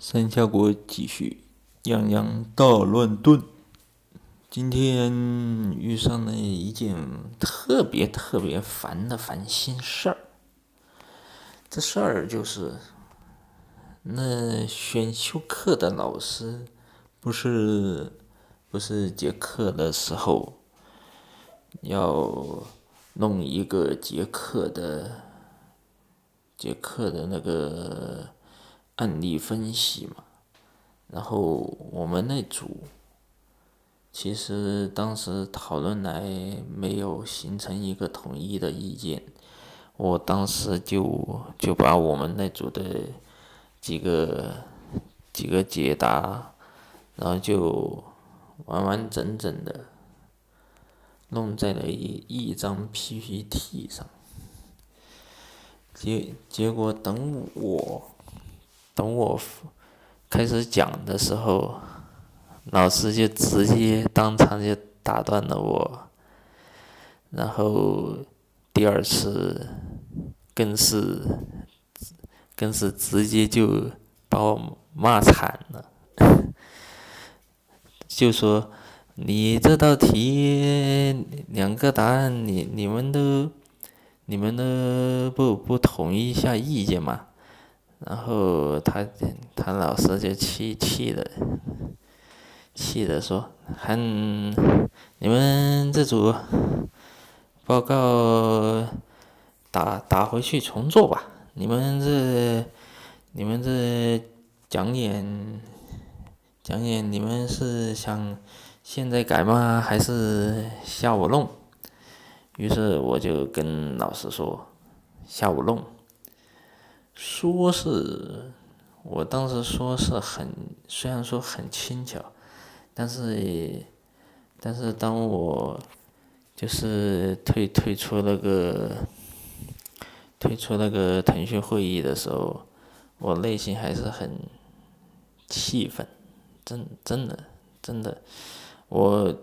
三峡国继续，泱泱大乱炖。今天遇上了一件特别特别烦的烦心事儿。这事儿就是，那选修课的老师，不是不是结课的时候，要弄一个结课的结课的那个。案例分析嘛，然后我们那组其实当时讨论来没有形成一个统一的意见，我当时就就把我们那组的几个几个解答，然后就完完整整的弄在了一一张 PPT 上，结结果等我。等我开始讲的时候，老师就直接当场就打断了我，然后第二次更是更是直接就把我骂惨了，就说你这道题两个答案，你你们都你们都不不统一一下意见吗？然后他他老师就气气的，气的说：“还你们这组报告打打回去重做吧！你们这你们这讲演讲演，你们是想现在改吗？还是下午弄？”于是我就跟老师说：“下午弄。”说是，我当时说是很，虽然说很轻巧，但是，但是当我就是退退出那个退出那个腾讯会议的时候，我内心还是很气愤，真真的真的，我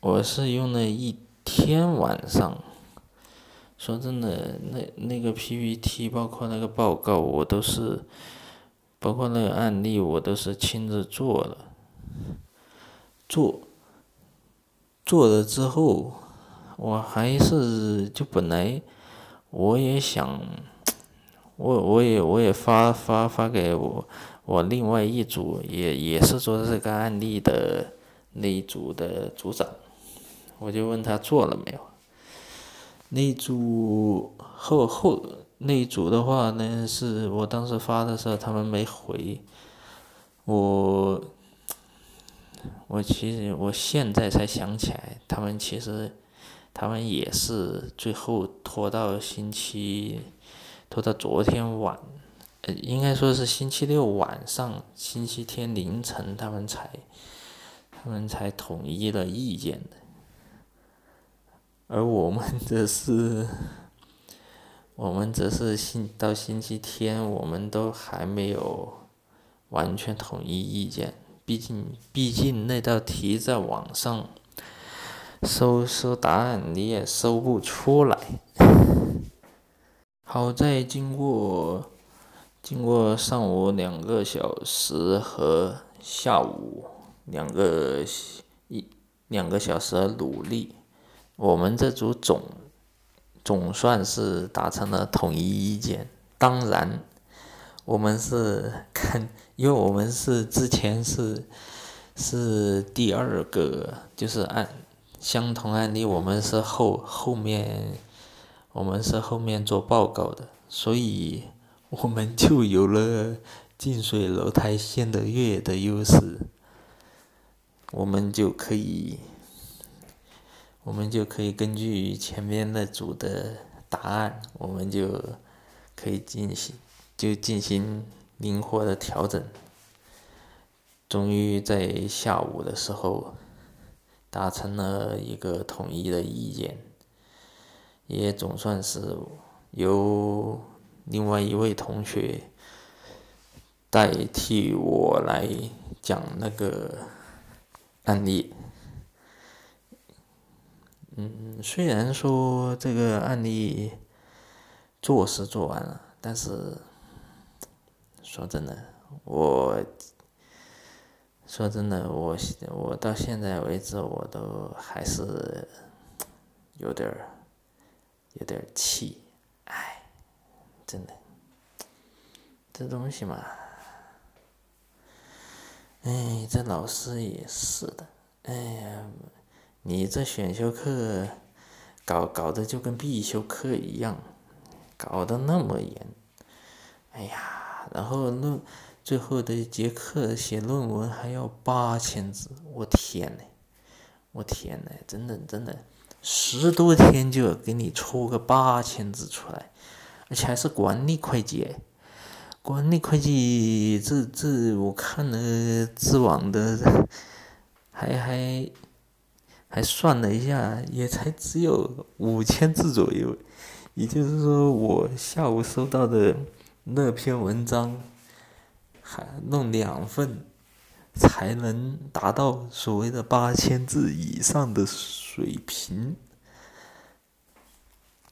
我是用了一天晚上。说真的，那那个 PPT 包括那个报告，我都是，包括那个案例，我都是亲自做的。做，做了之后，我还是就本来我也想，我我也我也发发发给我我另外一组也也是做这个案例的那一组的组长，我就问他做了没有。那组后后那一组的话呢，是我当时发的时候他们没回，我我其实我现在才想起来，他们其实他们也是最后拖到星期，拖到昨天晚，呃，应该说是星期六晚上，星期天凌晨他们才他们才统一了意见的。而我们则是，我们则是星到星期天，我们都还没有完全统一意见。毕竟，毕竟那道题在网上搜搜答案，你也搜不出来。好在经过经过上午两个小时和下午两个一两个小时的努力。我们这组总总算是达成了统一意见。当然，我们是看，因为我们是之前是是第二个，就是按相同案例，我们是后后面我们是后面做报告的，所以我们就有了近水楼台先得月的优势，我们就可以。我们就可以根据前面那组的答案，我们就可以进行就进行灵活的调整。终于在下午的时候达成了一个统一的意见，也总算是由另外一位同学代替我来讲那个案例。嗯，虽然说这个案例做是做完了，但是说真的，我说真的，我我到现在为止，我都还是有点儿有点儿气，哎，真的，这东西嘛，哎，这老师也是的，哎呀，你这选修课搞搞得就跟必修课一样，搞得那么严，哎呀，然后论。最后的一节课写论文还要八千字，我天呐，我天呐，真的真的，十多天就要给你出个八千字出来，而且还是管理会计，管理会计这这我看了知网的，还还还算了一下，也才只有五千字左右，也就是说我下午收到的那篇文章。还弄两份，才能达到所谓的八千字以上的水平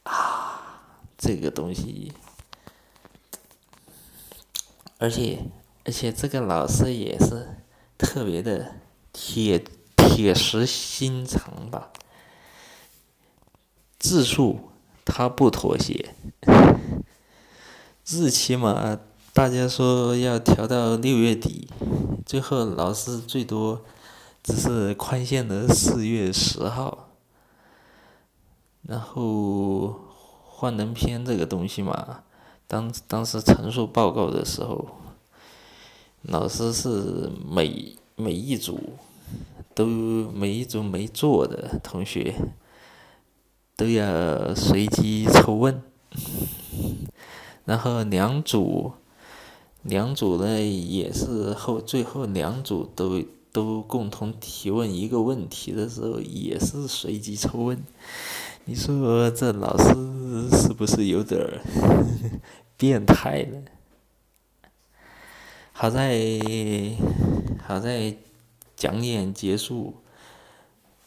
啊！这个东西，而且而且这个老师也是特别的铁铁石心肠吧，字数他不妥协，日期嘛。大家说要调到六月底，最后老师最多只是宽限的四月十号。然后幻灯片这个东西嘛，当当时陈述报告的时候，老师是每每一组都每一组没做的同学都要随机抽问，然后两组。两组呢也是后最后两组都都共同提问一个问题的时候也是随机抽问，你说这老师是不是有点儿 变态了？好在好在讲演结束，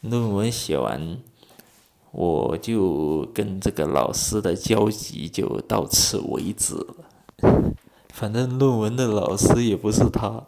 论文写完，我就跟这个老师的交集就到此为止了。反正论文的老师也不是他。